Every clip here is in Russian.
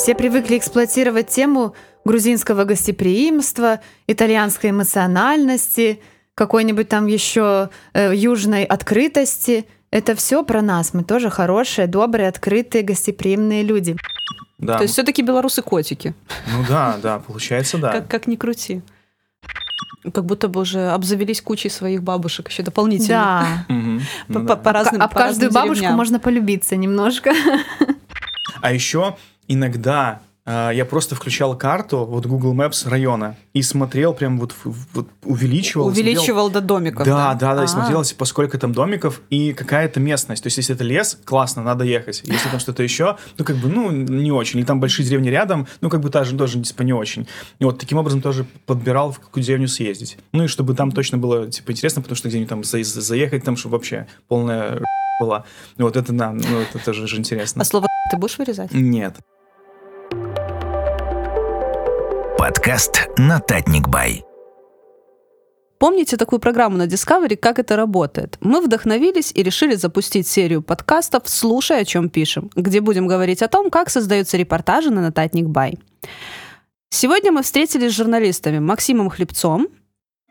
Все привыкли эксплуатировать тему грузинского гостеприимства, итальянской эмоциональности, какой-нибудь там еще э, южной открытости. Это все про нас. Мы тоже хорошие, добрые, открытые, гостеприимные люди. Да. То есть все-таки белорусы котики. Ну да, да, получается, да. Как, как ни крути. Как будто бы уже обзавелись кучей своих бабушек еще дополнительно. Да. Ну По, да. по разным, Об по разным каждую бабушку деревням. можно полюбиться немножко. А еще иногда а, я просто включал карту, вот Google Maps района, и смотрел прям вот, вот увеличивал. смотрел- Увеличивал до домиков. Да, да, да, и А. смотрел, типа, сколько там домиков и какая-то местность. То есть, если это лес, классно, надо ехать. Если там что-то еще, ну, как бы, ну, не очень. Или там большие деревни рядом, ну, как бы, тоже, тоже типа, не очень. И вот таким образом тоже подбирал, в какую деревню съездить. Ну, и чтобы там точно было, типа, интересно, потому что где-нибудь там за- за- заехать, там, чтобы вообще полная была. Вот это, да, ну, это тоже же интересно. А слово ты будешь вырезать? Нет. Подкаст «Нотатник Бай». Помните такую программу на Discovery «Как это работает»? Мы вдохновились и решили запустить серию подкастов «Слушай, о чем пишем», где будем говорить о том, как создаются репортажи на Нотатник Бай. Сегодня мы встретились с журналистами Максимом Хлебцом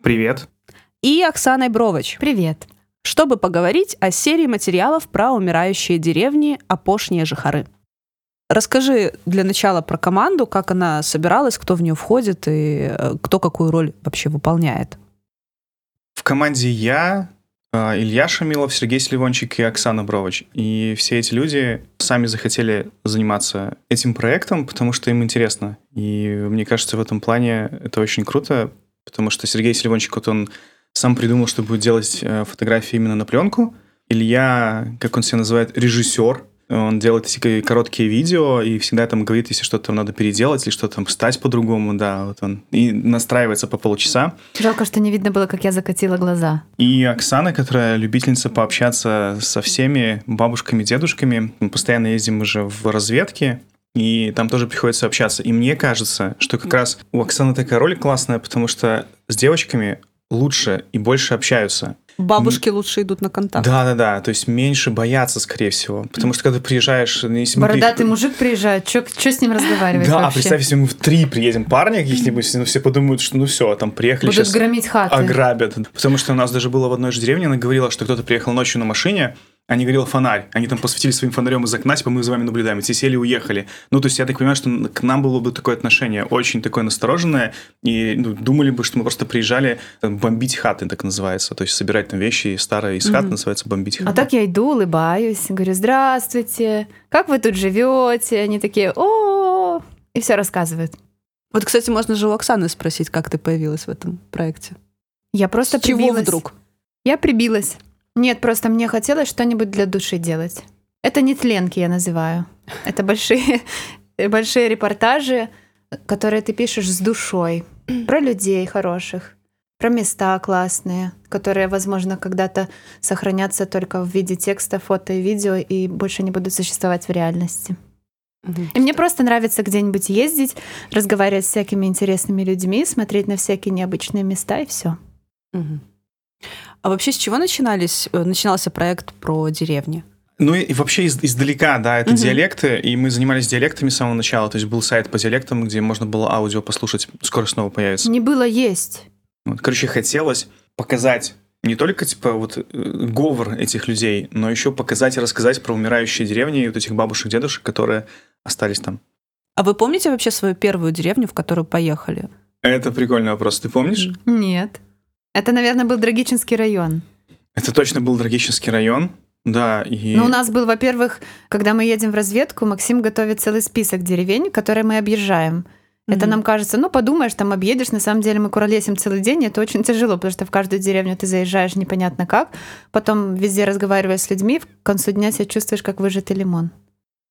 Привет. и Оксаной Бровоч, Привет. чтобы поговорить о серии материалов про умирающие деревни Опошние Жихары. Расскажи для начала про команду, как она собиралась, кто в нее входит и э, кто какую роль вообще выполняет. В команде я, а, Илья Шамилов, Сергей Сливончик и Оксана Брович. И все эти люди сами захотели заниматься этим проектом, потому что им интересно. И мне кажется, в этом плане это очень круто, потому что Сергей Сливончик, вот он сам придумал, что будет делать э, фотографии именно на пленку. Илья, как он себя называет, режиссер. Он делает эти короткие видео и всегда там говорит, если что-то надо переделать или что-то там встать по-другому, да, вот он. И настраивается по полчаса. Жалко, что не видно было, как я закатила глаза. И Оксана, которая любительница пообщаться со всеми бабушками, дедушками. Мы постоянно ездим уже в разведке, и там тоже приходится общаться. И мне кажется, что как раз у Оксаны такая роль классная, потому что с девочками лучше и больше общаются. Бабушки лучше идут на контакт. Да-да-да, то есть меньше боятся, скорее всего. Потому что когда приезжаешь... ну, если мы Бородатый при- мужик приезжает, что с ним разговаривать Да, а вообще? представь, если мы в три приедем парня каких-нибудь, ну все подумают, что ну все, там приехали Будут сейчас громить хаты. ограбят. Потому что у нас даже было в одной же деревне, она говорила, что кто-то приехал ночью на машине, а не горел фонарь. Они там посветили своим фонарем из окна, типа мы за вами наблюдаем. И все сели и уехали. Ну, то есть я так понимаю, что к нам было бы такое отношение очень такое настороженное. И ну, думали бы, что мы просто приезжали там, бомбить хаты, так называется. То есть собирать там вещи старые из хат, Мгм. называется бомбить А хаты. так я иду, улыбаюсь, говорю, здравствуйте, как вы тут живете? Они такие, о, и все рассказывают. Вот, кстати, можно же у Оксаны спросить, как ты появилась в этом проекте. Я просто С чего прибилась. вдруг? Я прибилась. Нет, просто мне хотелось что-нибудь для души делать. Это не тленки, я называю. Это большие, большие репортажи, которые ты пишешь с душой. Про людей хороших, про места классные, которые, возможно, когда-то сохранятся только в виде текста, фото и видео и больше не будут существовать в реальности. Мгм. И мне просто нравится где-нибудь ездить, разговаривать с всякими интересными людьми, смотреть на всякие необычные места и все. Мгм. А вообще с чего начинались, э, начинался проект про деревни? Ну и, вообще из- издалека, да, это Мгм. диалекты, и мы занимались диалектами с самого начала. То есть был сайт по диалектам, где можно было аудио послушать. Скоро снова появится. Не было есть. Вот, Короче, хотелось показать не только типа вот э, говор этих людей, но еще показать и рассказать про умирающие деревни и вот этих бабушек, дедушек, которые остались там. А вы помните вообще свою первую деревню, в которую поехали? Это прикольный вопрос. Ты помнишь? Нет. Это, наверное, был Драгичинский район. Это точно был Драгический район. Да, и... Но у нас был, во-первых, когда мы едем в разведку, Максим готовит целый список деревень, которые мы объезжаем. Это Мгм. нам кажется, ну, подумаешь, там объедешь, на самом деле мы куролесим целый день, и это очень тяжело, потому что в каждую деревню ты заезжаешь непонятно как, потом везде разговариваешь с людьми, в концу дня себя чувствуешь как выжатый лимон.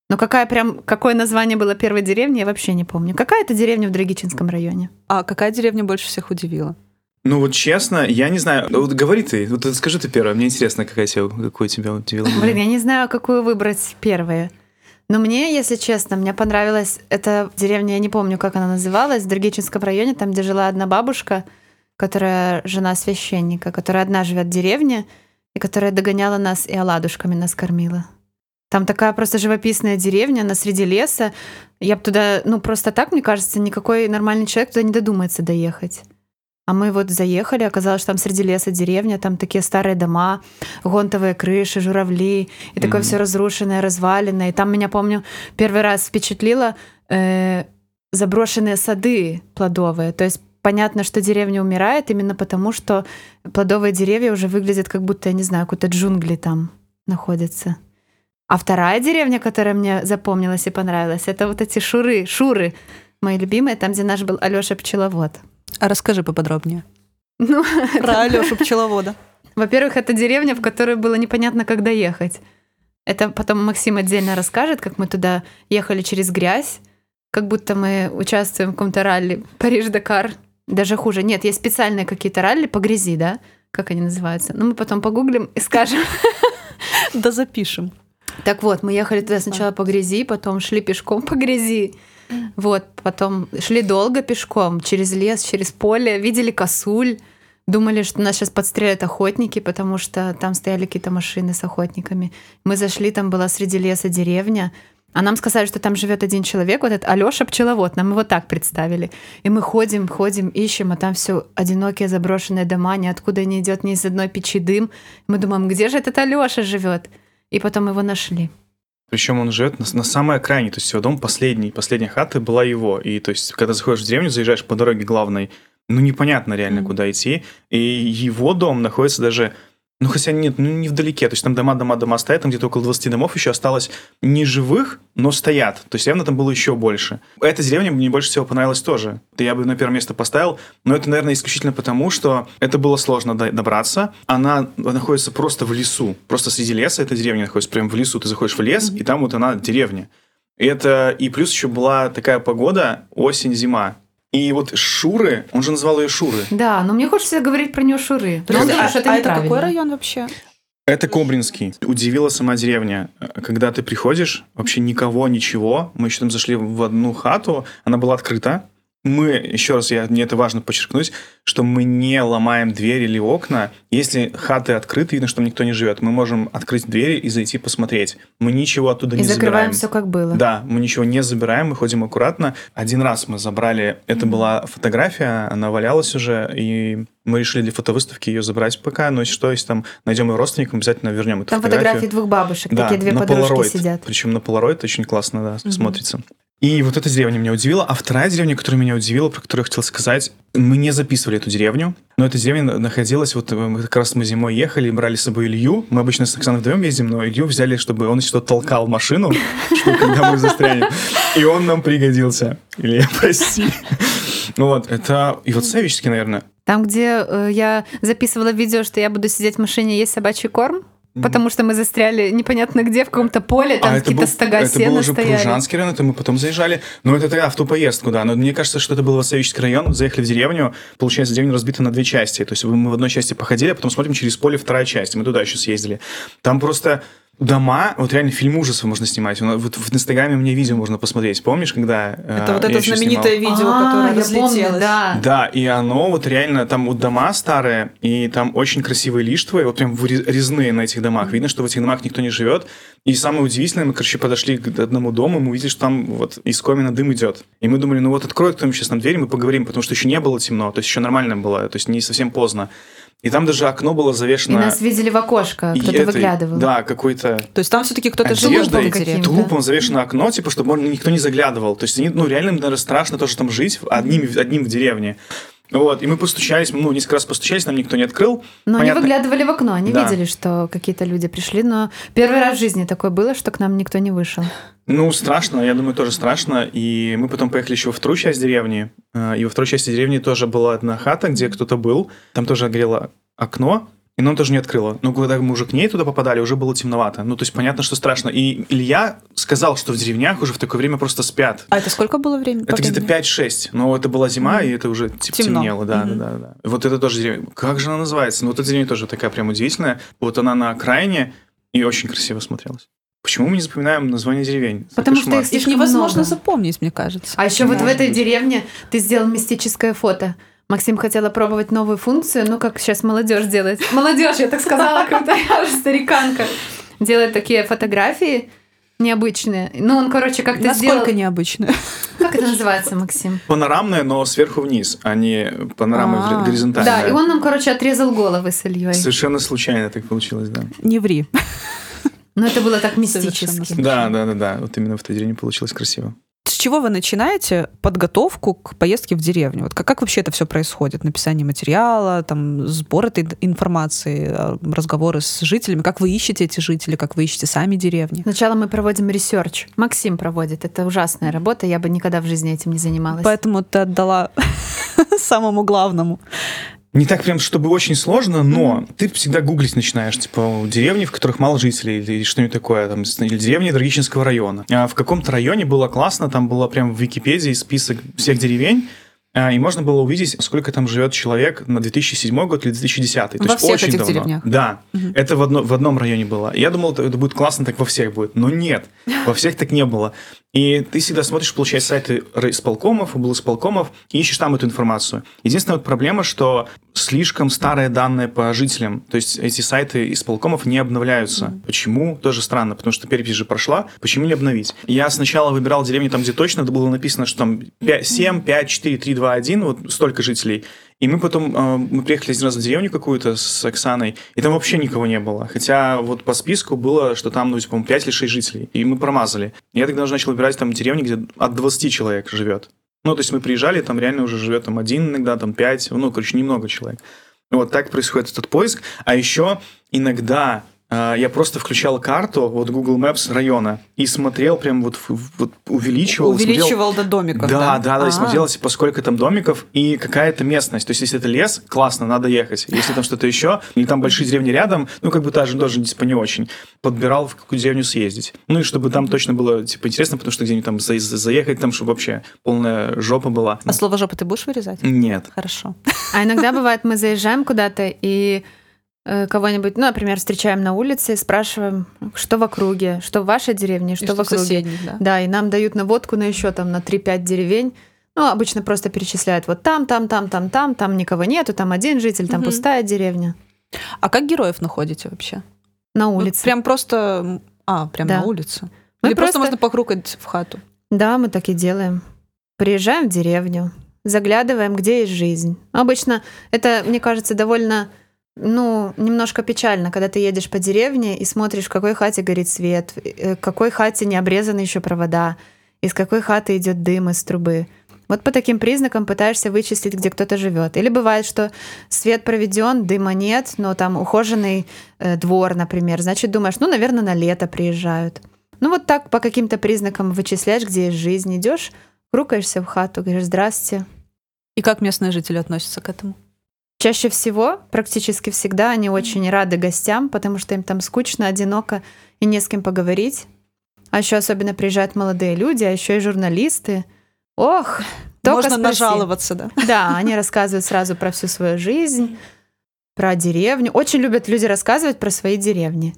Но какая прям, какое название было первой деревни, я вообще не помню. Какая это деревня в Драгичинском районе? А какая деревня больше всех удивила? Ну вот честно, я не знаю. Вот говори ты, вот скажи ты первое. Мне интересно, какая тебе, какой тебя удивила. Блин, я не знаю, какую выбрать первые. Но мне, если честно, мне понравилась эта деревня, я не помню, как она называлась, в Драгичинском районе, там, где жила одна бабушка, которая жена священника, которая одна живет в деревне, и которая догоняла нас и оладушками нас кормила. Там такая просто живописная деревня, она среди леса. Я бы туда, ну просто так, мне кажется, никакой нормальный человек туда не додумается доехать. А мы вот заехали, оказалось, что там среди леса деревня, там такие старые дома, гонтовые крыши, журавли, и такое Мгм. все разрушенное, разваленное. И там меня, помню, первый раз впечатлило э, заброшенные сады плодовые. То есть понятно, что деревня умирает именно потому, что плодовые деревья уже выглядят как будто, я не знаю, какой-то джунгли там находятся. А вторая деревня, которая мне запомнилась и понравилась, это вот эти шуры, шуры, мои любимые, там, где наш был Алёша Пчеловод. А расскажи поподробнее. Ну, Про Алёшу Пчеловода. Во-первых, это деревня, в которую было непонятно, когда ехать. Это потом Максим отдельно расскажет, как мы туда ехали через грязь, как будто мы участвуем в каком-то ралли Париж-Дакар. Даже хуже. Нет, есть специальные какие-то ралли по грязи, да? Как они называются? Ну, мы потом погуглим и скажем. Да запишем. Так вот, мы ехали туда сначала по грязи, потом шли пешком по грязи. Вот, потом шли долго пешком, через лес, через поле, видели косуль, думали, что нас сейчас подстрелят охотники, потому что там стояли какие-то машины с охотниками. Мы зашли, там была среди леса деревня, а нам сказали, что там живет один человек, вот этот Алёша пчеловод, нам его так представили. И мы ходим, ходим, ищем, а там все одинокие заброшенные дома, ниоткуда не идет ни из одной печи дым. Мы думаем, где же этот Алёша живет? И потом его нашли. Причем он живет на, на самой окраине, то есть его дом последний, последняя хата была его. И то есть, когда заходишь в деревню, заезжаешь по дороге главной, ну непонятно реально, Мгм. куда идти. И его дом находится даже, ну хотя нет, ну не вдалеке. То есть там дома, дома, дома стоят, там где-то около 20 домов еще осталось не живых, но стоят. То есть явно там было еще больше. Эта деревня мне больше всего понравилась тоже. Да Я бы на первое место поставил, но это, наверное, исключительно потому, что это было сложно до- добраться. Она находится просто в лесу. Просто среди леса эта деревня находится прямо в лесу. Ты заходишь в лес, и там вот она деревня. И это и плюс еще была такая погода осень-зима. И вот Шуры, он же назвал ее Шуры. Да, но мне хочется говорить про нее Шуры. Потому а что это а это какой район вообще? Это Кобринский. Удивила сама деревня. Когда ты приходишь, вообще никого, ничего. Мы еще там зашли в одну хату, она была открыта. Мы, еще раз, я, мне это важно подчеркнуть, что мы не ломаем двери или окна. Если хаты открыты, видно, что там никто не живет, мы можем открыть двери и зайти посмотреть. Мы ничего оттуда И не закрываем забираем. все как было. Да, мы ничего не забираем, мы ходим аккуратно. Один раз мы забрали, это была фотография, она валялась уже, и мы решили для фотовыставки ее забрать пока, но если что, если там найдем ее родственникам, обязательно вернем эту Там фотографию. фотографии двух бабушек, Да, такие две подружки Polaroid. сидят. Причем на Polaroid очень классно да, Мгм. смотрится. И вот эта деревня меня удивила. А вторая деревня, которая меня удивила, про которую я хотел сказать, мы не записывали эту деревню, но эта деревня находилась, вот э, мы как раз мы зимой ехали, брали с собой Илью. Мы обычно с Оксаной вдвоем ездим, но Илью взяли, чтобы он что-то толкал машину, чтобы когда мы застрянем. И он нам пригодился. Илья, прости. Вот, это и вот Савичский, наверное. Там, где э, я записывала видео, что я буду сидеть в машине есть собачий корм, потому что мы застряли непонятно где, в каком-то поле, там А какие-то был, стога это был сена уже стояли. Пружанский район, это мы потом заезжали. Но это тогда в ту поездку, да. Но мне кажется, что это был Васовический район. Заехали в деревню. Получается, деревня разбита на две части. То есть мы в одной части походили, а потом смотрим через поле вторая часть. Мы туда еще съездили. Там просто дома, вот реально фильм ужасов можно снимать. Вот в Инстаграме мне видео можно посмотреть. Помнишь, когда... э, Это вот это знаменитое снимал? видео, А, которое разлетелось. да. Да, и оно вот реально, там вот дома старые, и там очень красивые листвы, вот прям резные на этих домах. Видно, что в этих домах никто не живет. И самое удивительное, мы, короче, подошли к одному дому, мы увидели, что там вот из комина дым идет. И мы думали, ну вот откроет кто-нибудь сейчас нам дверь, мы поговорим, потому что еще не было темно, то есть еще нормально было, то есть не совсем поздно. И там даже окно было И завешено... нас видели в окошко, и кто-то выглядывал. Да, какой-то То есть там все-таки кто-то жил в деревне. трупом завешено окно, типа, чтобы никто не заглядывал. То есть, они, ну, реально, им, наверное, страшно тоже там жить, одним, одним в деревне. Вот, и мы постучались, ну, несколько раз постучались, нам никто не открыл. Но Понятно. они выглядывали в окно, они Да. видели, что какие-то люди пришли, но первый раз в жизни такое было, что к нам никто не вышел. Ну, страшно, я думаю, тоже страшно. И мы потом поехали еще во вторую часть деревни. Э, И во второй части деревни тоже была одна хата, где кто-то был. Там тоже горело окно, и нам тоже не открыло. Но когда мы уже к ней туда попадали, уже было темновато. Ну, то есть понятно, что страшно. И Илья сказал, что в деревнях уже в такое время просто спят. А это сколько было времени? Это где-то времени? 5-6, но это была зима, и это уже типа, Темно. темнело, да, Мгм. да, да, да. Вот это тоже деревня. Как же она называется? Ну, вот эта деревня тоже такая прям удивительная. Вот она на окраине и очень красиво смотрелась. Почему мы не запоминаем название деревень? Это Потому что их невозможно много. запомнить, мне кажется. А еще вот в Может этой быть. деревне ты сделал мистическое фото. Максим хотел опробовать новую функцию, ну как сейчас молодежь делает. Молодежь, я так сказала, когда я уже стариканка. делает такие фотографии необычные. Ну, он, короче, как-то Насколько сделал... необычно. Как это называется, Максим? Панорамная, но сверху вниз, а не панорама А. горизонтальная. Да, и он нам, короче, отрезал головы с Ильей. Совершенно случайно так получилось, да. Не ври. Но это было так мистически. Да, да, да, да. Вот именно в той деревне получилось красиво. С чего вы начинаете подготовку к поездке в деревню? Вот как, как вообще это все происходит? Написание материала, там, сбор этой информации, э, разговоры с жителями. Как вы ищете эти жители, как вы ищете сами деревни? Сначала мы проводим research. Максим проводит. Это ужасная работа. Я бы никогда в жизни этим не занималась. Поэтому ты отдала самому главному. Не так прям, чтобы очень сложно, но ты всегда гуглить начинаешь, типа, деревни, в которых мало жителей, или что-нибудь такое, там, или деревни Драгичинского района. А в каком-то районе было классно, там было прям в Википедии список всех деревень, а, и можно было увидеть, сколько там живет человек на 2007 год или 2010. То Во есть всех очень этих давно. деревнях? Да. Это в, одно- в одном районе было. Я думал, это будет классно, так во всех будет. Но нет, во всех так не было. И ты всегда смотришь, получается, сайты исполкомов, исполкомов, и ищешь там эту информацию. Единственная вот проблема, что слишком старые данные по жителям. То есть эти сайты исполкомов не обновляются. Почему? Тоже странно, потому что перепись же прошла. Почему не обновить? Я сначала выбирал деревни там, где точно было написано, что там 5, 7, 5, 4, 3, 2, 1, вот столько жителей. И мы потом, э, мы приехали один раз в деревню какую-то с Оксаной, и там вообще никого не было. Хотя вот по списку было, что там, ну, по-моему, 5 или 6 жителей. И мы промазали. Я тогда уже начал выбирать там деревни, где от 20 человек живет. Ну, то есть мы приезжали, там реально уже живет там один иногда, там 5, ну, короче, немного человек. Вот так происходит этот поиск. А еще иногда я просто включал карту, вот Google Maps района, и смотрел прям вот, в- вот увеличивал. смотрел- Увеличивал до домиков, да, да? да, да, и А. смотрел, типа, сколько там домиков и какая-то местность. То есть, если это лес, классно, надо ехать. Если там что-то еще, или там большие деревни рядом, ну, как бы даже тоже, типа, не очень. Подбирал, в какую деревню съездить. Ну, и чтобы там точно было, типа, интересно, потому что где-нибудь там за- за- заехать, там, чтобы вообще полная жопа была. А слово жопа ты будешь вырезать? Нет. Хорошо. А иногда бывает, мы заезжаем куда-то и кого-нибудь, ну, например, встречаем на улице и спрашиваем, что в округе, что в вашей деревне, что, И в округе. соседних, да? Да, и нам дают наводку на еще там на 3-5 деревень. Ну, обычно просто перечисляют вот там, там, там, там, там, там никого нету, там один житель, там Мгм. пустая деревня. А как героев находите вообще? На Вот улице. прям просто... А, прям Да. на улицу? Мы Или просто просто- можно покрукать в хату? Да, мы так и делаем. Приезжаем в деревню, заглядываем, где есть жизнь. Обычно это, мне кажется, довольно, ну, немножко печально, когда ты едешь по деревне и смотришь, в какой хате горит свет, э, в какой хате не обрезаны еще провода, из какой хаты идет дым из трубы. Вот по таким признакам пытаешься вычислить, где кто-то живет. Или бывает, что свет проведен, дыма нет, но там ухоженный э, двор, например. Значит, думаешь, ну, наверное, на лето приезжают. Ну, вот так по каким-то признакам вычисляешь, где есть жизнь. Идешь, крукаешься в хату, говоришь, здрасте. И как местные жители относятся к этому? Чаще всего, практически всегда, они очень рады гостям, потому что им там скучно, одиноко и не с кем поговорить. А еще особенно приезжают молодые люди, а еще и журналисты. Ох, только Можно спроси. нажаловаться, да? Да, они рассказывают сразу про всю свою жизнь, про деревню. Очень любят люди рассказывать про свои деревни.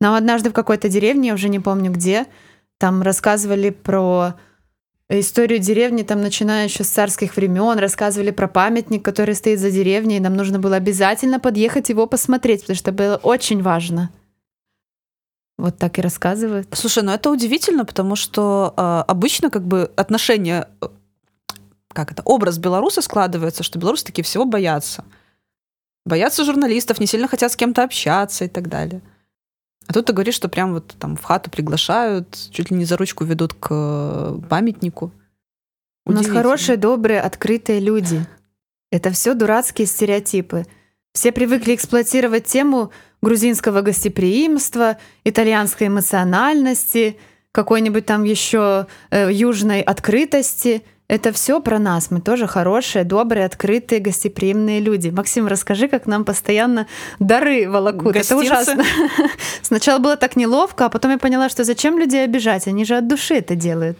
Нам однажды в какой-то деревне, я уже не помню где, там рассказывали про историю деревни, там начиная еще с царских времен, рассказывали про памятник, который стоит за деревней, и нам нужно было обязательно подъехать его посмотреть, потому что было очень важно. Вот так и рассказывают. Слушай, ну это удивительно, потому что э, обычно как бы отношения, э, как это, образ белоруса складывается, что белорусы такие всего боятся. Боятся журналистов, не сильно хотят с кем-то общаться и так далее. А тут ты говоришь, что прям вот там в хату приглашают, чуть ли не за ручку ведут к э, памятнику. У нас хорошие, добрые, открытые люди. Это все дурацкие стереотипы. Все привыкли эксплуатировать тему грузинского гостеприимства, итальянской эмоциональности, какой-нибудь там еще э, южной открытости. Это все про нас. Мы тоже хорошие, добрые, открытые, гостеприимные люди. Максим, расскажи, как нам постоянно дары волокут. Это Гостинцы? ужасно. Сначала было так неловко, а потом я поняла, что зачем людей обижать? Они же от души это делают.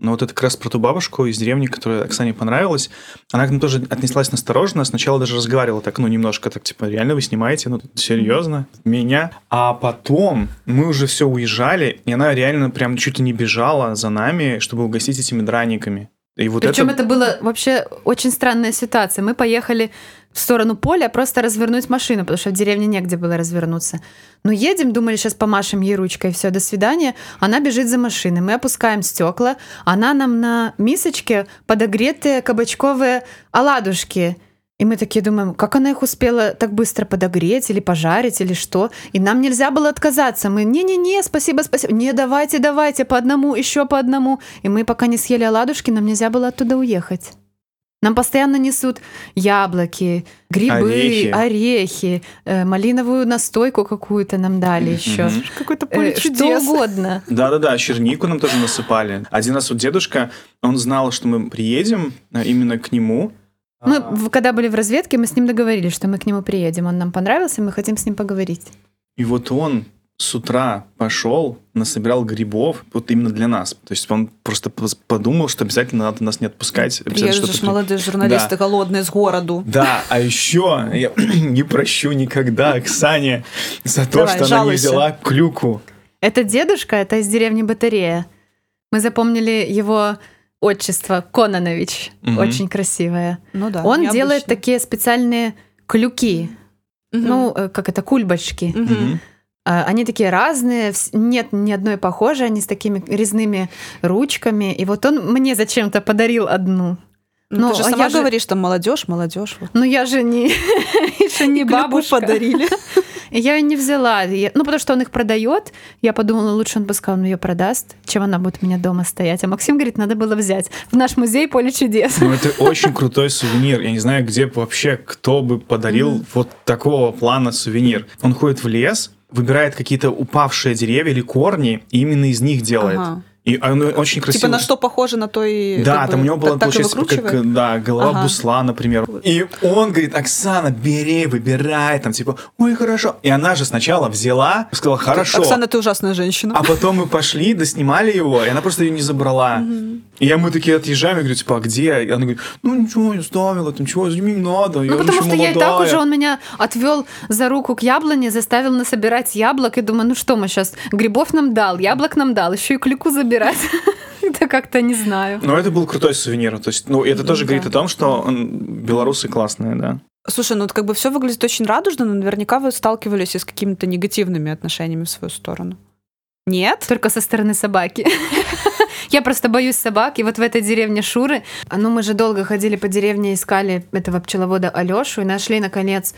Но вот это как раз про ту бабушку из деревни, которая Оксане понравилась, она к нам тоже отнеслась настороженно, сначала даже разговаривала так, ну, немножко так, типа, реально вы снимаете, ну, серьезно, меня? А потом мы уже все уезжали, и она реально прям чуть ли не бежала за нами, чтобы угостить этими драниками. И вот Причем это... это была вообще очень странная ситуация. Мы поехали в сторону поля просто развернуть машину, потому что в деревне негде было развернуться. Ну, едем, думали, сейчас помашем ей ручкой, все, до свидания. Она бежит за машиной. Мы опускаем стекла. Она нам на мисочке подогретые кабачковые оладушки. И мы такие думаем, как она их успела так быстро подогреть или пожарить или что? И нам нельзя было отказаться. Мы, не-не-не, спасибо, спасибо. Не, давайте, давайте, по одному, еще по одному. И мы пока не съели оладушки, нам нельзя было оттуда уехать. Нам постоянно несут яблоки, грибы, Орехи. орехи, э, малиновую настойку какую-то нам дали еще. Какое-то Э, что угодно. Да-да-да, чернику нам тоже насыпали. Один раз вот дедушка, он знал, что мы приедем а, именно к нему. Мы, А, когда были в разведке, мы с ним договорились, что мы к нему приедем. Он нам понравился, мы хотим с ним поговорить. И вот он с утра пошел, насобирал грибов, вот именно для нас. То есть он просто подумал, что обязательно надо нас не отпускать. Приезжие что-то молодые журналисты Да. голодные с городу. Да, а еще я не прощу никогда Оксане за то, Давай, что она не жалуйся. взяла клюку. Это дедушка, это из деревни Батарея. Мы запомнили его отчество Кононович. Мгм. Очень красивое. Ну да. Он необычно. делает такие специальные клюки. Мгм. Ну, э, как это, кульбочки. Мгм. А, Они такие разные, нет ни одной похожей, они с такими резными ручками. И вот он мне зачем-то подарил одну. Ну, Ну, ты же а сама я же- говоришь, там молодежь, молодежь. Вот. Но я же не, еще не бабушка. подарили. И Я ее не взяла. Я- ну, потому что он их продает. Я подумала, лучше он бы сказал, он ее продаст, чем она будет у меня дома стоять. А Максим говорит, надо было взять в наш музей поле чудес. Ну, это очень крутой сувенир. Я не знаю, где вообще кто бы подарил вот такого плана сувенир. Он ходит в лес, выбирает какие-то упавшие деревья или корни, и именно из них делает. Ага. И он очень красиво. Типа на что похоже, на то и... Да, там бы, у него была, так- получается, как, да, голова Ага. бусла, например. И он говорит, Оксана, бери, выбирай, там, типа, ой, хорошо. И она же сначала взяла, сказала, хорошо. Оксана, ты ужасная женщина. А потом мы пошли, доснимали его, и она просто ее не забрала. И я мы такие отъезжаем, я говорю, типа, а где? И она говорит, ну ничего, не оставила, там чего, не надо, я Ну, потому что я и так молодая». уже, он меня отвел за руку к яблоне, заставил насобирать яблок, и думаю, ну что мы сейчас, грибов нам дал, яблок нам дал, еще и клюку забирать. Это как-то не знаю. Но это был крутой сувенир. То есть, ну, это тоже говорит о том, что белорусы классные, да. Слушай, ну вот как бы все выглядит очень радужно, но наверняка вы сталкивались и с какими-то негативными отношениями в свою сторону. Нет? Только со стороны собаки. Я просто боюсь собак. И вот в этой деревне Шуры, а ну мы же долго ходили по деревне, искали этого пчеловода Алешу и нашли, наконец,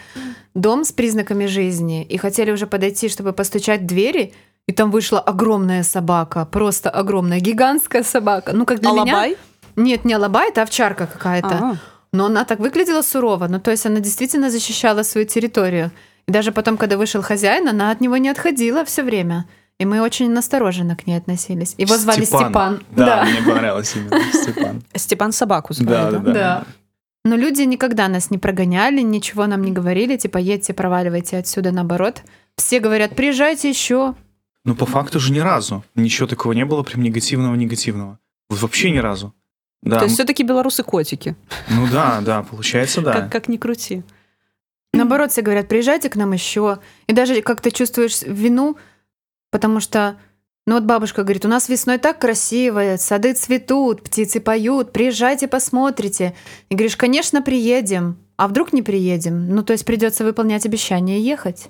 дом с признаками жизни. И хотели уже подойти, чтобы постучать в двери, и там вышла огромная собака, просто огромная, гигантская собака. Ну, как для меня... Алабай? Нет, не алабай, это овчарка какая-то. А, Но она так выглядела сурово. Ну, то есть она действительно защищала свою территорию. И даже потом, когда вышел хозяин, она от него не отходила все время. И мы очень настороженно к ней относились. Его звали Степан. Да, мне понравилось именно Степан. Степан собаку звали, Да, да? да, да. Да. Но люди никогда нас не прогоняли, ничего нам не говорили, типа, едьте, проваливайте отсюда, наоборот. Все говорят, приезжайте еще. Ну, по факту же ни разу. Ничего такого не было прям негативного-негативного. Вот вообще ни разу. Да, То есть все-таки белорусы-котики. ну да, да, получается, да. Как, как ни крути. Наоборот, все говорят, приезжайте к нам еще. И даже как ты чувствуешь вину, потому что, ну вот бабушка говорит, у нас весной так красиво, сады цветут, птицы поют, приезжайте, посмотрите. И говоришь, конечно, приедем. А вдруг не приедем? Ну, то есть придется выполнять обещание и ехать.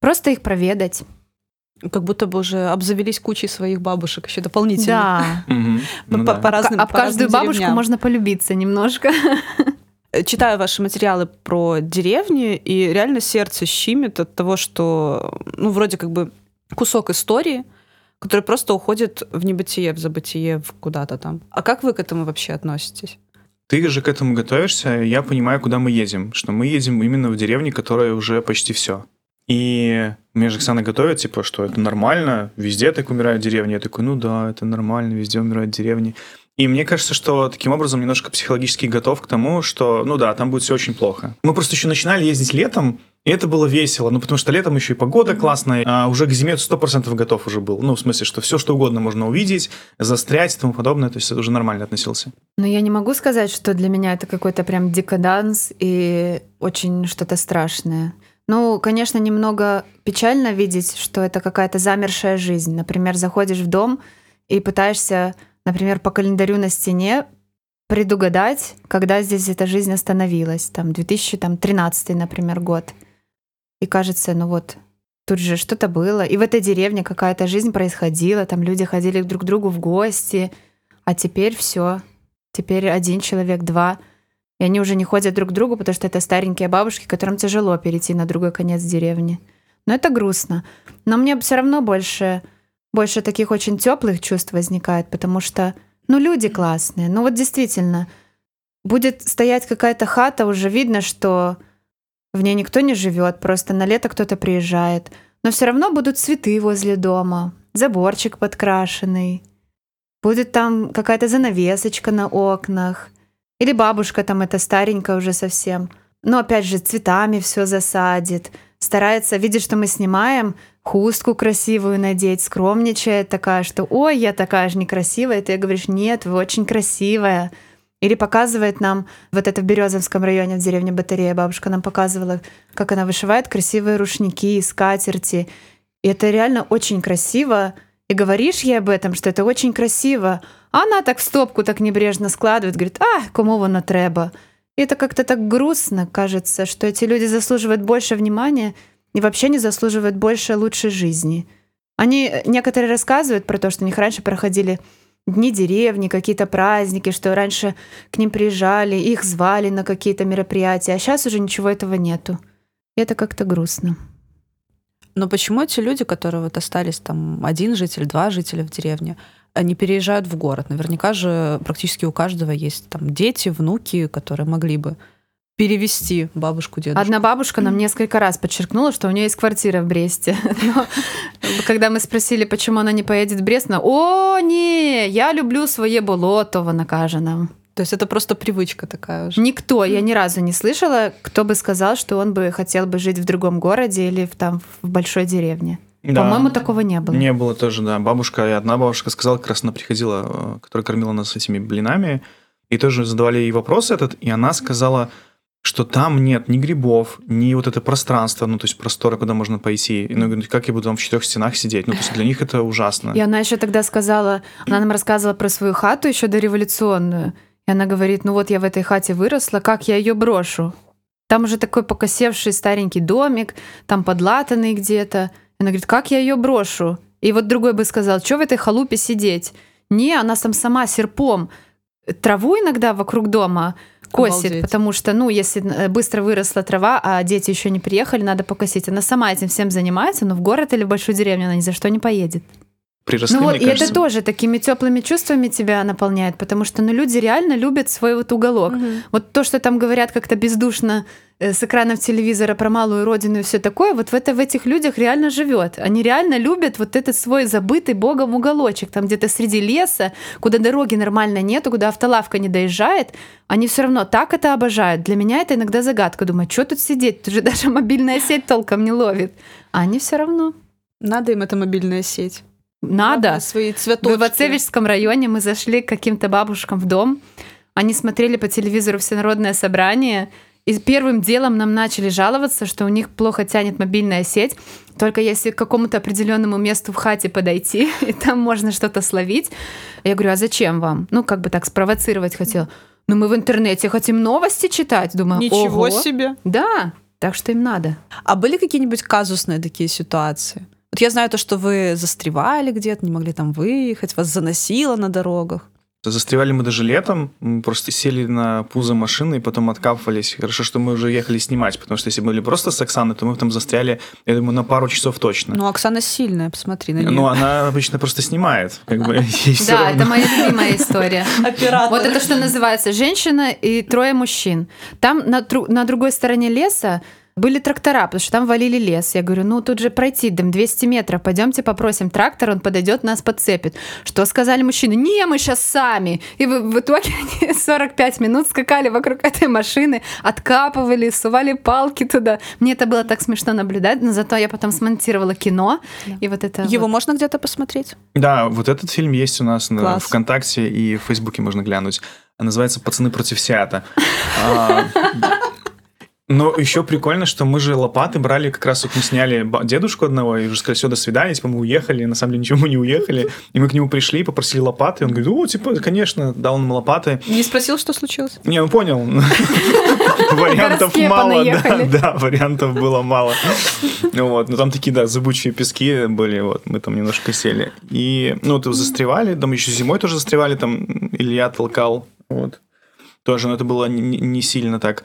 Просто их проведать. Как будто бы уже обзавелись кучей своих бабушек еще дополнительно. Да. Ну По, да. по разным, Об по разным каждую бабушку деревням. можно полюбиться немножко. Э, Читаю ваши материалы про деревни, и реально сердце щимит от того, что, ну, вроде как бы кусок истории, который просто уходит в небытие, в забытие, в куда-то там. А как вы к этому вообще относитесь? Ты же к этому готовишься, я понимаю, куда мы едем. Что мы едем именно в деревне, которая уже почти все. И меня же Оксана готовит, типа, что это нормально, везде так умирают деревни. Я такой, ну да, это нормально, везде умирают деревни. И мне кажется, что таким образом немножко психологически готов к тому, что, ну да, там будет все очень плохо. Мы просто еще начинали ездить летом, и это было весело, ну потому что летом еще и погода классная, а уже к зиме 100% готов уже был. Ну, в смысле, что все что угодно можно увидеть, застрять и тому подобное, то есть это уже нормально относился. Но я не могу сказать, что для меня это какой-то прям декаданс и очень что-то страшное. Ну, конечно, немного печально видеть, что это какая-то замершая жизнь. Например, заходишь в дом и пытаешься, например, по календарю на стене предугадать, когда здесь эта жизнь остановилась. Там 2013, например, год. И кажется, ну вот, тут же что-то было. И в этой деревне какая-то жизнь происходила, там люди ходили друг к другу в гости, а теперь все. Теперь один человек, два. И они уже не ходят друг к другу, потому что это старенькие бабушки, которым тяжело перейти на другой конец деревни. Но это грустно. Но мне все равно больше, больше таких очень теплых чувств возникает, потому что, ну, люди классные. Ну, вот действительно, будет стоять какая-то хата, уже видно, что в ней никто не живет, просто на лето кто-то приезжает. Но все равно будут цветы возле дома, заборчик подкрашенный, будет там какая-то занавесочка на окнах, или бабушка там эта старенькая уже совсем. Но опять же, цветами все засадит, старается, видит, что мы снимаем, хустку красивую надеть, скромничает такая, что «Ой, я такая же некрасивая». И ты говоришь «Нет, вы очень красивая». Или показывает нам, вот это в Березовском районе, в деревне Батарея, бабушка нам показывала, как она вышивает красивые рушники, скатерти. И это реально очень красиво. И говоришь ей об этом, что это очень красиво. А она так в стопку так небрежно складывает, говорит, а, кому воно треба. И это как-то так грустно, кажется, что эти люди заслуживают больше внимания и вообще не заслуживают больше лучшей жизни. Они некоторые рассказывают про то, что у них раньше проходили дни деревни, какие-то праздники, что раньше к ним приезжали, их звали на какие-то мероприятия, а сейчас уже ничего этого нету. Это как-то грустно. Но почему эти люди, которые вот остались там один житель, два жителя в деревне, они переезжают в город? Наверняка же практически у каждого есть там дети, внуки, которые могли бы перевести бабушку, дедушку. Одна бабушка нам несколько раз подчеркнула, что у нее есть квартира в Бресте. Но когда мы спросили, почему она не поедет в Брест, она, о, не, я люблю свое болото, вона каже нам. То есть это просто привычка такая уже. Никто, я ни разу не слышала, кто бы сказал, что он бы хотел бы жить в другом городе или в, там в большой деревне. Да. По-моему, такого не было. Не было тоже, да. Бабушка, и одна бабушка сказала, как раз она приходила, э, которая кормила нас этими блинами, и тоже задавали ей вопрос этот, и она сказала, что там нет ни грибов, ни вот это пространство, ну, то есть простора, куда можно пойти. И, ну, как я буду там в четырех стенах сидеть? Ну, то есть для них это ужасно. И она еще тогда сказала, она нам рассказывала про свою хату еще дореволюционную. И она говорит, ну вот я в этой хате выросла, как я ее брошу? Там уже такой покосевший старенький домик, там подлатанный где-то. Она говорит, как я ее брошу? И вот другой бы сказал, что в этой халупе сидеть? Не, она там сама серпом траву иногда вокруг дома косит, Обалдеть. потому что, ну, если э, быстро выросла трава, а дети еще не приехали, надо покосить. Она сама этим всем занимается, но в город или в большую деревню она ни за что не поедет. Приросли, ну мне и кажется. это тоже такими теплыми чувствами тебя наполняет, потому что, ну, люди реально любят свой вот уголок. Вот то, что там говорят как-то бездушно э, с экранов телевизора про малую родину и все такое, вот в, это, в этих людях реально живет. Они реально любят вот этот свой забытый богом уголочек, там где-то среди леса, куда дороги нормально нету, куда автолавка не доезжает, они все равно так это обожают. Для меня это иногда загадка. Думаю, что тут сидеть? Тут же даже мобильная сеть толком не ловит. А они все равно. Надо им эта мобильная сеть. Надо. Свои В цветочки. Ивацевичском районе мы зашли к каким-то бабушкам в дом. Они смотрели по телевизору всенародное собрание. И первым делом нам начали жаловаться, что у них плохо тянет мобильная сеть. Только если к какому-то определенному месту в хате подойти, и там можно что-то словить. Я говорю, а зачем вам? Ну, как бы так спровоцировать хотел. Ну, мы в интернете хотим новости читать. Думаю, Ничего ого. себе. Да, так что им надо. А были какие-нибудь казусные такие ситуации? Вот я знаю то, что вы застревали где-то, не могли там выехать, вас заносило на дорогах. Застревали мы даже летом, мы просто сели на пузо машины и потом откапывались. Хорошо, что мы уже ехали снимать, потому что если бы были просто с Оксаной, то мы там застряли, я думаю, на пару часов точно. Ну, Оксана сильная, посмотри на нее. Ну, она обычно просто снимает, как бы, Да, это моя любимая история. Оператор. Вот это что называется женщина и трое мужчин. Там на, на другой стороне леса были трактора, потому что там валили лес. Я говорю, ну тут же пройти, там 200 метров, пойдемте попросим трактор, он подойдет, нас подцепит. Что сказали мужчины? Не, мы сейчас сами. И в, в итоге они 45 минут скакали вокруг этой машины, откапывали, сували палки туда. Мне это было так смешно наблюдать, но зато я потом смонтировала кино. И вот это Его вот. можно где-то посмотреть? Да, вот этот фильм есть у нас на Класс. ВКонтакте и в Фейсбуке можно глянуть. А Называется «Пацаны против Сиата». Но еще прикольно, что мы же лопаты брали, как раз вот мы сняли дедушку одного, и уже сказали, все, до свидания, типа мы уехали, на самом деле ничего мы не уехали. И мы к нему пришли, попросили лопаты, и он говорит, о, типа, конечно, дал нам лопаты. Не спросил, что случилось? Не, ну понял. Вариантов мало, да, да, вариантов было мало. Ну Вот, но там такие, да, зыбучие пески были, вот, мы там немножко сели. И, ну, застревали, там еще зимой тоже застревали, там Илья толкал, вот. Тоже, но это было не сильно так.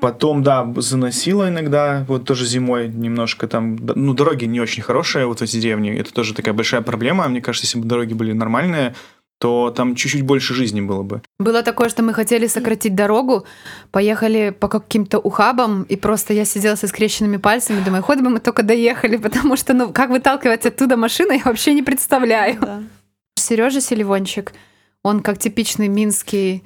Потом, да, заносило иногда, вот тоже зимой немножко там, ну, дороги не очень хорошие вот в эти деревни, это тоже такая большая проблема, мне кажется, если бы дороги были нормальные, то там чуть-чуть больше жизни было бы. Было такое, что мы хотели сократить дорогу, поехали по каким-то ухабам, и просто я сидела со скрещенными пальцами, думаю, хоть бы мы только доехали, потому что, ну, как выталкивать оттуда машину, я вообще не представляю. Да. Сережа Селивончик, он как типичный минский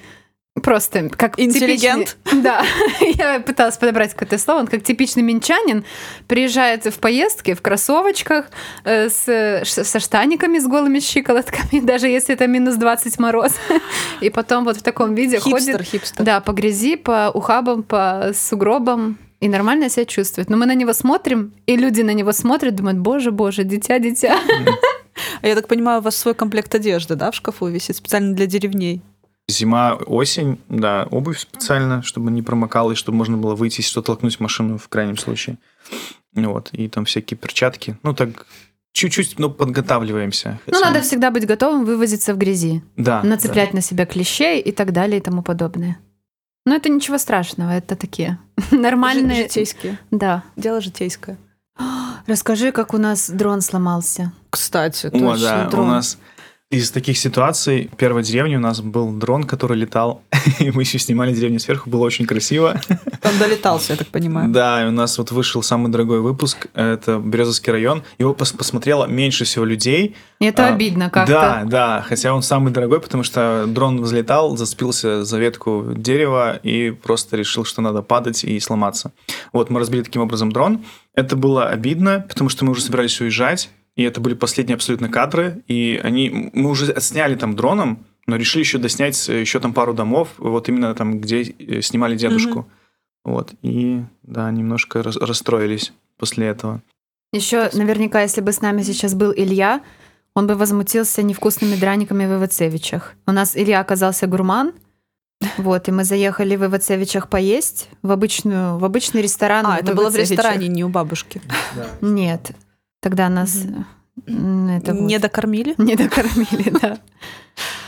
Просто как Интеллигент. типичный- Да, я пыталась подобрать какое-то слово. Он как типичный минчанин приезжает в поездке в кроссовочках э, с, со штаниками с голыми щиколотками, даже если это минус 20 мороз. И потом вот в таком виде Хипстер, ходит хипстер. да, по грязи, по ухабам, по сугробам. И нормально себя чувствует. Но мы на него смотрим, и люди на него смотрят, думают, боже, боже, дитя, дитя. А я так понимаю, у вас свой комплект одежды, да, в шкафу висит специально для деревней? Зима, осень, да, обувь специально, чтобы не промокало, и чтобы можно было выйти, если что, толкнуть машину в крайнем случае. Вот, и там всякие перчатки. Ну, так чуть-чуть, ну, подготавливаемся. Ну, надо всегда быть готовым вывозиться в грязи. да, нацеплять на себя клещей и так далее и тому подобное. Но это ничего страшного, это такие нормальные... Жи- Житейские. Да. Дело житейское. Расскажи, как у нас дрон сломался. Кстати, О, точно, да, дрон. у нас из таких ситуаций в первой деревне у нас был дрон, который летал, и мы еще снимали деревню сверху, было очень красиво. Он долетался, я так понимаю. Да, и у нас вот вышел самый дорогой выпуск, это Березовский район. Его пос- посмотрело меньше всего людей. И это А, обидно как-то. Да, да, хотя он самый дорогой, потому что дрон взлетал, зацепился за ветку дерева и просто решил, что надо падать и сломаться. Вот, мы разбили таким образом дрон. Это было обидно, потому что мы уже собирались уезжать, и это были последние абсолютно кадры, и они, мы уже отсняли там дроном, но решили еще доснять еще там пару домов, вот именно там, где э, снимали дедушку. Вот, и да, немножко рас- расстроились после этого. Еще наверняка, если бы с нами сейчас был Илья, он бы возмутился невкусными драниками в Ивацевичах. У нас Илья оказался гурман, вот, и мы заехали в Ивацевичах поесть в обычную, в обычный ресторан. А, это было в ресторане, не у бабушки. Нет, тогда нас м, это вот. Не докормили? Не докормили, да.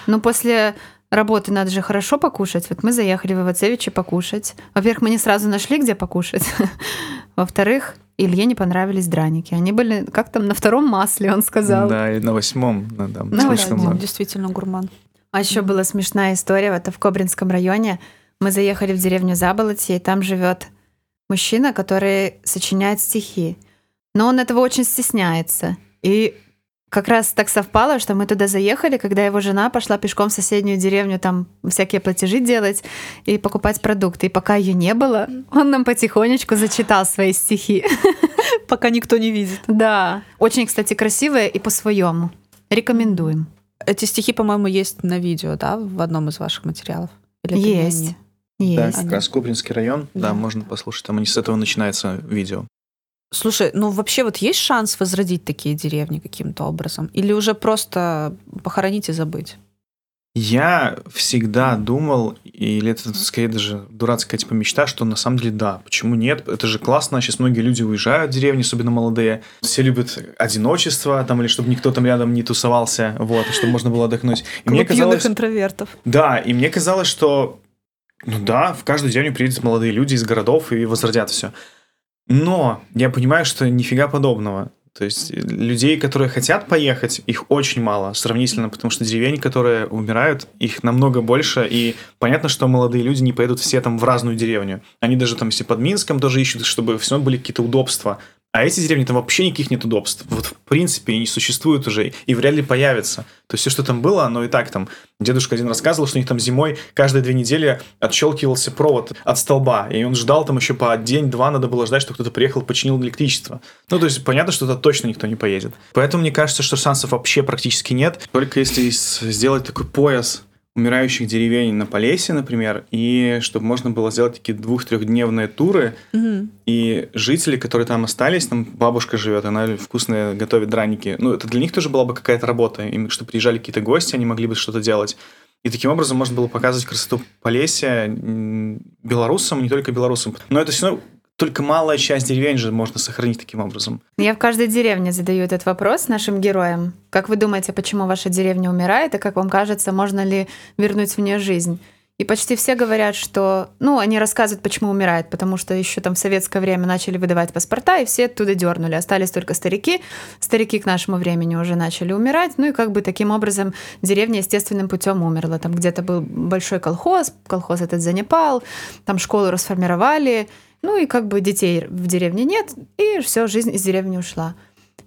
Но после работы надо же хорошо покушать. Вот мы заехали в Ивацевичи покушать. Во-первых, мы не сразу нашли, где покушать. Во-вторых, Илье не понравились драники. Они были как там на втором масле, он сказал. Да, и на восьмом, ну, там, На восьмом. Действительно гурман. А еще была смешная история. Это в Кобринском районе. Мы заехали в деревню Заболотье, и там живет мужчина, который сочиняет стихи. Но он этого очень стесняется. И как раз так совпало, что мы туда заехали, когда его жена пошла пешком в соседнюю деревню там всякие платежи делать и покупать продукты. И пока ее не было, он нам потихонечку зачитал свои стихи. Пока никто не видит. Да. Очень, кстати, красивые и по-своему. Рекомендуем. Эти стихи, по-моему, есть на видео, да, в одном из ваших материалов? Или Есть. они? Да, Есть. как раз Купринский район, да. Да. можно послушать, там они с этого начинается видео. Слушай, ну вообще вот есть шанс возродить такие деревни каким-то образом? Или уже просто похоронить и забыть? Я всегда думал, или это скорее даже дурацкая типа мечта, что на самом деле да, почему нет? Это же классно, сейчас многие люди уезжают в деревни, особенно молодые. Все любят одиночество, там, или чтобы никто там рядом не тусовался, вот, и чтобы можно было отдохнуть. И мне Клуб юных казалось, интровертов. да, и мне казалось, что ну да, в каждую деревню приедут молодые люди из городов и возродят все. Но я понимаю, что нифига подобного. То есть э, людей, которые хотят поехать, их очень мало сравнительно, потому что деревень, которые умирают, их намного больше. И понятно, что молодые люди не поедут все там в разную деревню. Они даже там, если под Минском тоже ищут, чтобы все были какие-то удобства. А эти деревни, там вообще никаких нет удобств. Вот в принципе не существует уже и вряд ли появится. То есть все, что там было, оно и так там. Дедушка один рассказывал, что у них там зимой каждые две недели отщелкивался провод от столба. И он ждал там еще по день-два, надо было ждать, что кто-то приехал, починил электричество. Ну, то есть понятно, что туда точно никто не поедет. Поэтому мне кажется, что шансов вообще практически нет. Только если сделать такой пояс умирающих деревень на Полесе, например, и чтобы можно было сделать такие двух-трехдневные туры, Мгм. и жители, которые там остались, там бабушка живет, она вкусно готовит драники. Ну, это для них тоже была бы какая-то работа. Им, что приезжали какие-то гости, они могли бы что-то делать. И таким образом можно было показывать красоту Полесья белорусам, не только белорусам. Но это все равно только малая часть деревень же можно сохранить таким образом. Я в каждой деревне задаю этот вопрос нашим героям. Как вы думаете, почему ваша деревня умирает, и как вам кажется, можно ли вернуть в нее жизнь? И почти все говорят, что, ну, они рассказывают, почему умирает, потому что еще там в советское время начали выдавать паспорта, и все оттуда дернули. Остались только старики. Старики к нашему времени уже начали умирать. Ну и как бы таким образом деревня естественным путем умерла. Там где-то был большой колхоз, колхоз этот занепал, там школу расформировали, ну и как бы детей в деревне нет, и все, жизнь из деревни ушла.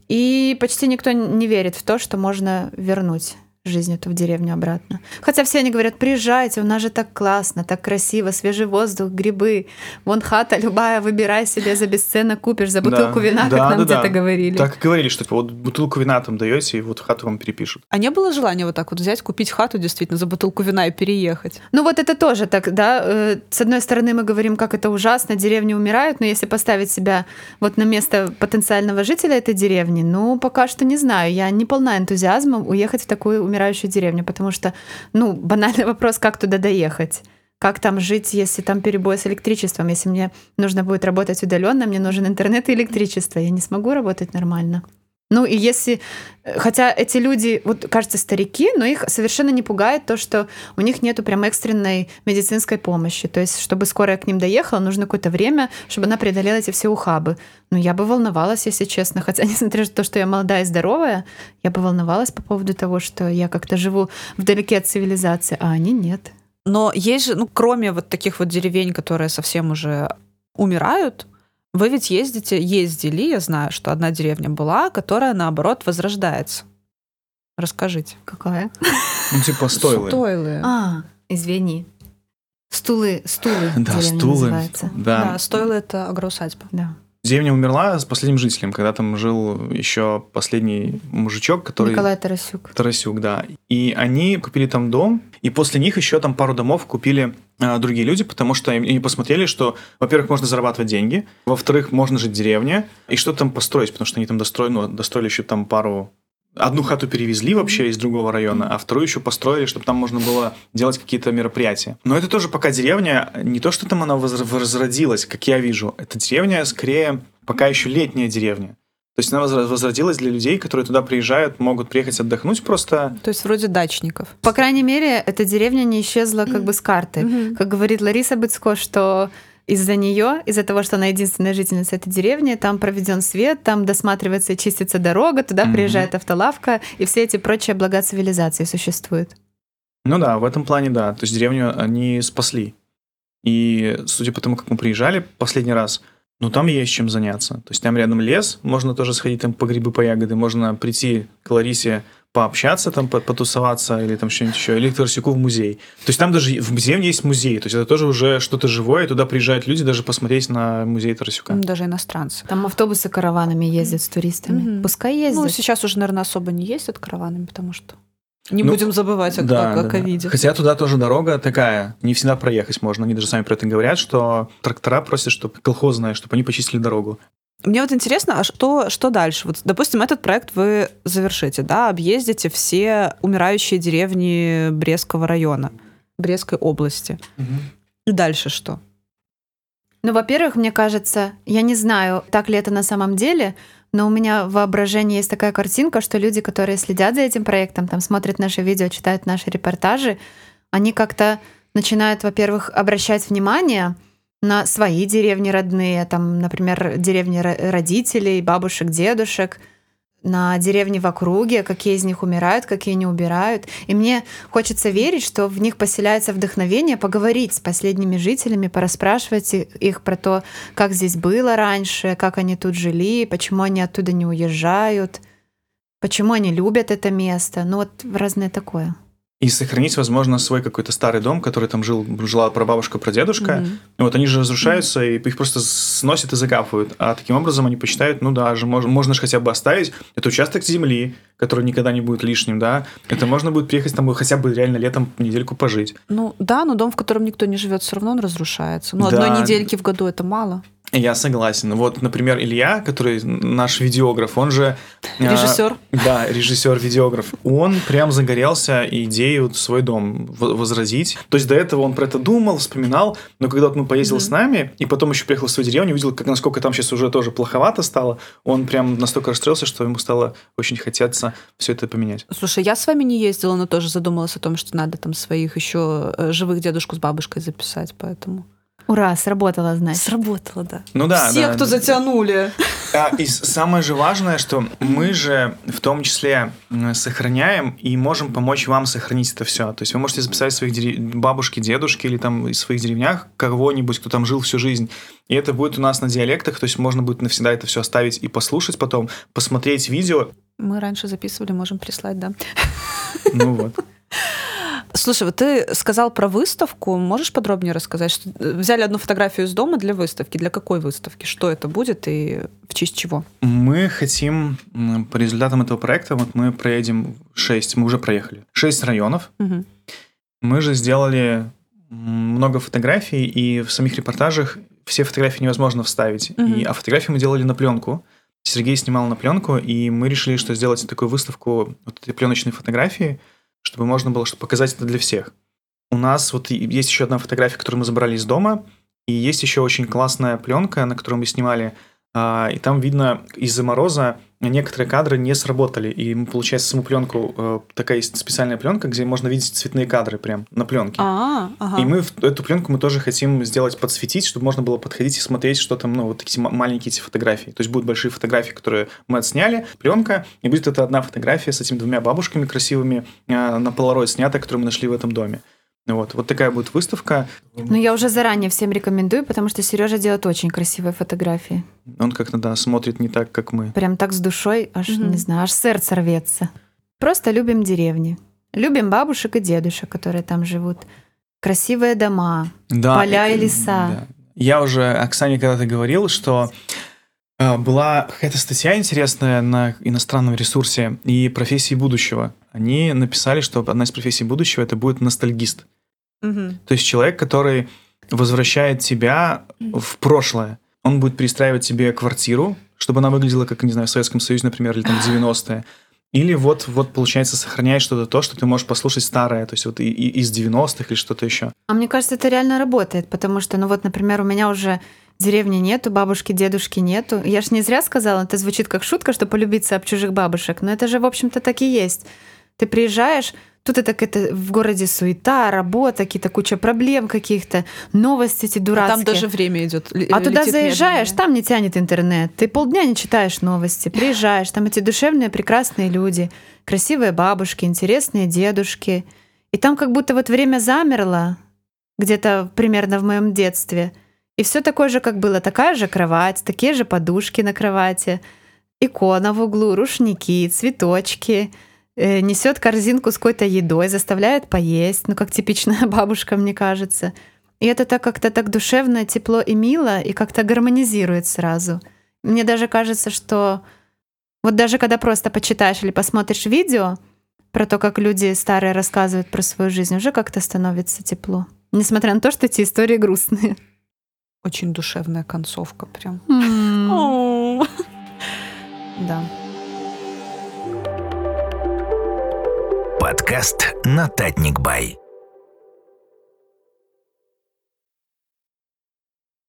И почти никто не верит в то, что можно вернуть жизнь эту в деревню обратно. Хотя все они говорят, приезжайте, у нас же так классно, так красиво, свежий воздух, грибы. Вон хата любая, выбирай себе за бесценок, купишь за бутылку Да. вина, Да, как нам да, где-то да. говорили. Так и говорили, что типа, вот бутылку вина там даете, и вот хату вам перепишут. А не было желания вот так вот взять, купить хату действительно за бутылку вина и переехать? Ну вот это тоже так, да. э, С одной стороны мы говорим, как это ужасно, деревни умирают, но если поставить себя вот на место потенциального жителя этой деревни, ну пока что не знаю, я не полна энтузиазмом уехать в такую умирающую деревню, потому что, ну, банальный вопрос, как туда доехать. Как там жить, если там перебой с электричеством? Если мне нужно будет работать удаленно, мне нужен интернет и электричество. Я не смогу работать нормально. Ну и если... э, Хотя эти люди, вот кажется, старики, но их совершенно не пугает то, что у них нету прям экстренной медицинской помощи. То есть, чтобы скорая к ним доехала, нужно какое-то время, чтобы она преодолела эти все ухабы. Ну, я бы волновалась, если честно. Хотя, несмотря на то, что я молодая и здоровая, я бы волновалась по поводу того, что я как-то живу вдалеке от цивилизации, а они нет. Но есть же, ну, кроме вот таких вот деревень, которые совсем уже умирают, вы ведь ездите, ездили, я знаю, что одна деревня была, которая, наоборот, возрождается. Расскажите. Какая? Ну, типа стойлы. Стойлы. А, извини. Стулы, стулы Да, стулы. называется. Да. Да, стойлы это агроусадьба. Да. Деревня умерла с последним жителем, когда там жил еще последний мужичок, который... Николай Тарасюк. Тарасюк, да. И они купили там дом, и после них еще там пару домов купили другие люди, потому что они посмотрели, что, во-первых, можно зарабатывать деньги, во-вторых, можно жить в деревне, и что там построить, потому что они там достроили, ну, достроили еще там пару... Одну хату перевезли вообще из другого района, а вторую еще построили, чтобы там можно было делать какие-то мероприятия. Но это тоже пока деревня, не то, что там она возродилась, как я вижу, это деревня скорее пока еще летняя деревня. То есть она возродилась для людей, которые туда приезжают, могут приехать отдохнуть просто, То есть вроде дачников. По крайней мере, эта деревня не исчезла как бы с карты. Как говорит Лариса Быцко, что из-за нее, из-за того, что она единственная жительница этой деревни, там проведен свет, там досматривается и чистится дорога, туда приезжает автолавка, и все эти прочие блага цивилизации существуют. Ну да, в этом плане да. То есть деревню они спасли. И судя по тому, как мы приезжали последний раз, ну там есть чем заняться. То есть там рядом лес, можно тоже сходить там по грибы, по ягоды, можно прийти к Ларисе пообщаться, там по- потусоваться или там что-нибудь еще, или к Тарасюку в музей. То есть там даже в деревне есть музей, то есть это тоже уже что-то живое, и туда приезжают люди даже посмотреть на музей Тарасюка. М, Даже иностранцы. Там автобусы караванами ездят с туристами. Мгм. Пускай ездят. Ну, сейчас уже, наверное, особо не ездят караванами, потому что не Ну, будем забывать о, Да, о- о да, да. ковиде. Хотя туда тоже дорога такая, не всегда проехать можно. Они даже сами про это говорят, что трактора просят, чтобы колхозные, чтобы они почистили дорогу. Мне вот интересно, а что, что дальше? Вот, допустим, этот проект вы завершите, да, объездите все умирающие деревни Брестского района, Брестской области. И дальше что? Ну, во-первых, мне кажется, я не знаю, так ли это на самом деле, но у меня в воображении есть такая картинка, что люди, которые следят за этим проектом, там смотрят наши видео, читают наши репортажи, они как-то начинают, во-первых, обращать внимание на свои деревни родные, там, например, деревни ро- родителей, бабушек, дедушек, на деревни в округе, какие из них умирают, какие не убирают. И мне хочется верить, что в них поселяется вдохновение поговорить с последними жителями, порасспрашивать и- их про то, как здесь было раньше, как они тут жили, почему они оттуда не уезжают, почему они любят это место. Ну вот разное такое. И сохранить, возможно, свой какой-то старый дом, который там жил, жила прабабушка, прадедушка. Мгм. Вот они же разрушаются, и их просто сносят и закапывают. А таким образом они посчитают, ну да, же можно, можно же хотя бы оставить это участок земли, который никогда не будет лишним, да. Это можно будет приехать там хотя бы реально летом недельку пожить. Ну да, но дом, в котором никто не живет, все равно он разрушается. Ну, Да. одной недельки в году это мало. Я согласен. Вот, например, Илья, который наш видеограф, он же... э, Режиссер. Да, режиссер-видеограф. Он прям загорелся идеей вот свой дом возразить. То есть до этого он про это думал, вспоминал, но когда вот он поездил Мгм. с нами, и потом еще приехал в свою деревню, увидел, как насколько там сейчас уже тоже плоховато стало, он прям настолько расстроился, что ему стало очень хотеться все это поменять. Слушай, я с вами не ездила, но тоже задумалась о том, что надо там своих еще э, живых дедушку с бабушкой записать, поэтому... Ура, сработало, значит. Сработало, да. Ну да, Все, да, кто да. затянули. А, и самое же важное, что мы же в том числе сохраняем и можем помочь вам сохранить это все. То есть вы можете записать своих дере- бабушки, дедушки или там из своих деревнях кого-нибудь, кто там жил всю жизнь. И это будет у нас на диалектах, то есть можно будет навсегда это все оставить и послушать потом, посмотреть видео. Мы раньше записывали, можем прислать, да. Ну вот. Слушай, вот ты сказал про выставку. Можешь подробнее рассказать? Что э, взяли одну фотографию из дома для выставки. Для какой выставки? Что это будет и в честь чего? Мы хотим по результатам этого проекта, вот мы проедем 6, мы уже проехали, 6 районов, Мгм. Мы же сделали много фотографий, и в самих репортажах все фотографии невозможно вставить. Мгм. И, а фотографии мы делали на пленку. Сергей снимал на пленку, и мы решили, что сделать такую выставку вот этой пленочной фотографии, чтобы можно было чтобы показать это для всех. У нас вот есть еще одна фотография, которую мы забрали из дома, и есть еще очень классная пленка, на которой мы снимали, а, и там видно из-за мороза некоторые кадры не сработали, и м, получается саму пленку э, такая есть специальная пленка, где можно видеть цветные кадры прям на пленке. А, ага. И мы в эту пленку мы тоже хотим сделать подсветить, чтобы можно было подходить и смотреть, что там, ну, вот такие ма- маленькие эти фотографии. То есть будут большие фотографии, которые мы отсняли, пленка, и будет это одна фотография с этими двумя бабушками красивыми э, на полароид снята, которую мы нашли в этом доме. Вот, вот такая будет выставка. Но я уже заранее всем рекомендую, потому что Сережа делает очень красивые фотографии. Он как-то, да, смотрит не так, как мы. Прям так с душой, аж, Мгм. не знаю, аж сердце рвется. Просто любим деревни. Любим бабушек и дедушек, которые там живут. Красивые дома. Да, Поля и э, леса. да. Я уже Оксане когда-то говорил, что э, была какая-то статья интересная на иностранном ресурсе и профессии будущего. Они написали, что одна из профессий будущего это будет ностальгист. То есть человек, который возвращает тебя в прошлое. Он будет перестраивать себе квартиру, чтобы она выглядела, как, не знаю, в Советском Союзе, например, или там в 90-е. Или вот, вот, получается, сохраняет что-то то, что ты можешь послушать старое, то есть вот и, и из 90-х или что-то еще. А мне кажется, это реально работает, потому что, ну вот, например, у меня уже деревни нету, бабушки, дедушки нету. Я ж не зря сказала, это звучит как шутка, что полюбиться об чужих бабушек, но это же, в общем-то, так и есть. Ты приезжаешь, тут это, это в городе суета, работа, какие-то куча проблем каких-то, новости эти А дурацкие. там даже время идет. А туда заезжаешь, там не тянет интернет. Ты полдня не читаешь новости. Приезжаешь, там эти душевные, прекрасные люди, красивые бабушки, интересные дедушки. И там как будто вот время замерло, где-то примерно в моем детстве. И все такое же, как было. Такая же кровать, такие же подушки на кровати, икона в углу, рушники, цветочки. Несет корзинку с какой-то едой, заставляет поесть, ну как типичная бабушка, мне кажется. И это так как-то так душевно, тепло и мило, и как-то гармонизирует сразу. Мне даже кажется, что вот даже когда просто почитаешь или посмотришь видео про то, как люди старые рассказывают про свою жизнь, уже как-то становится тепло. Несмотря на то, что эти истории грустные. Очень душевная концовка прям. Да. Подкаст «Нататник Бай».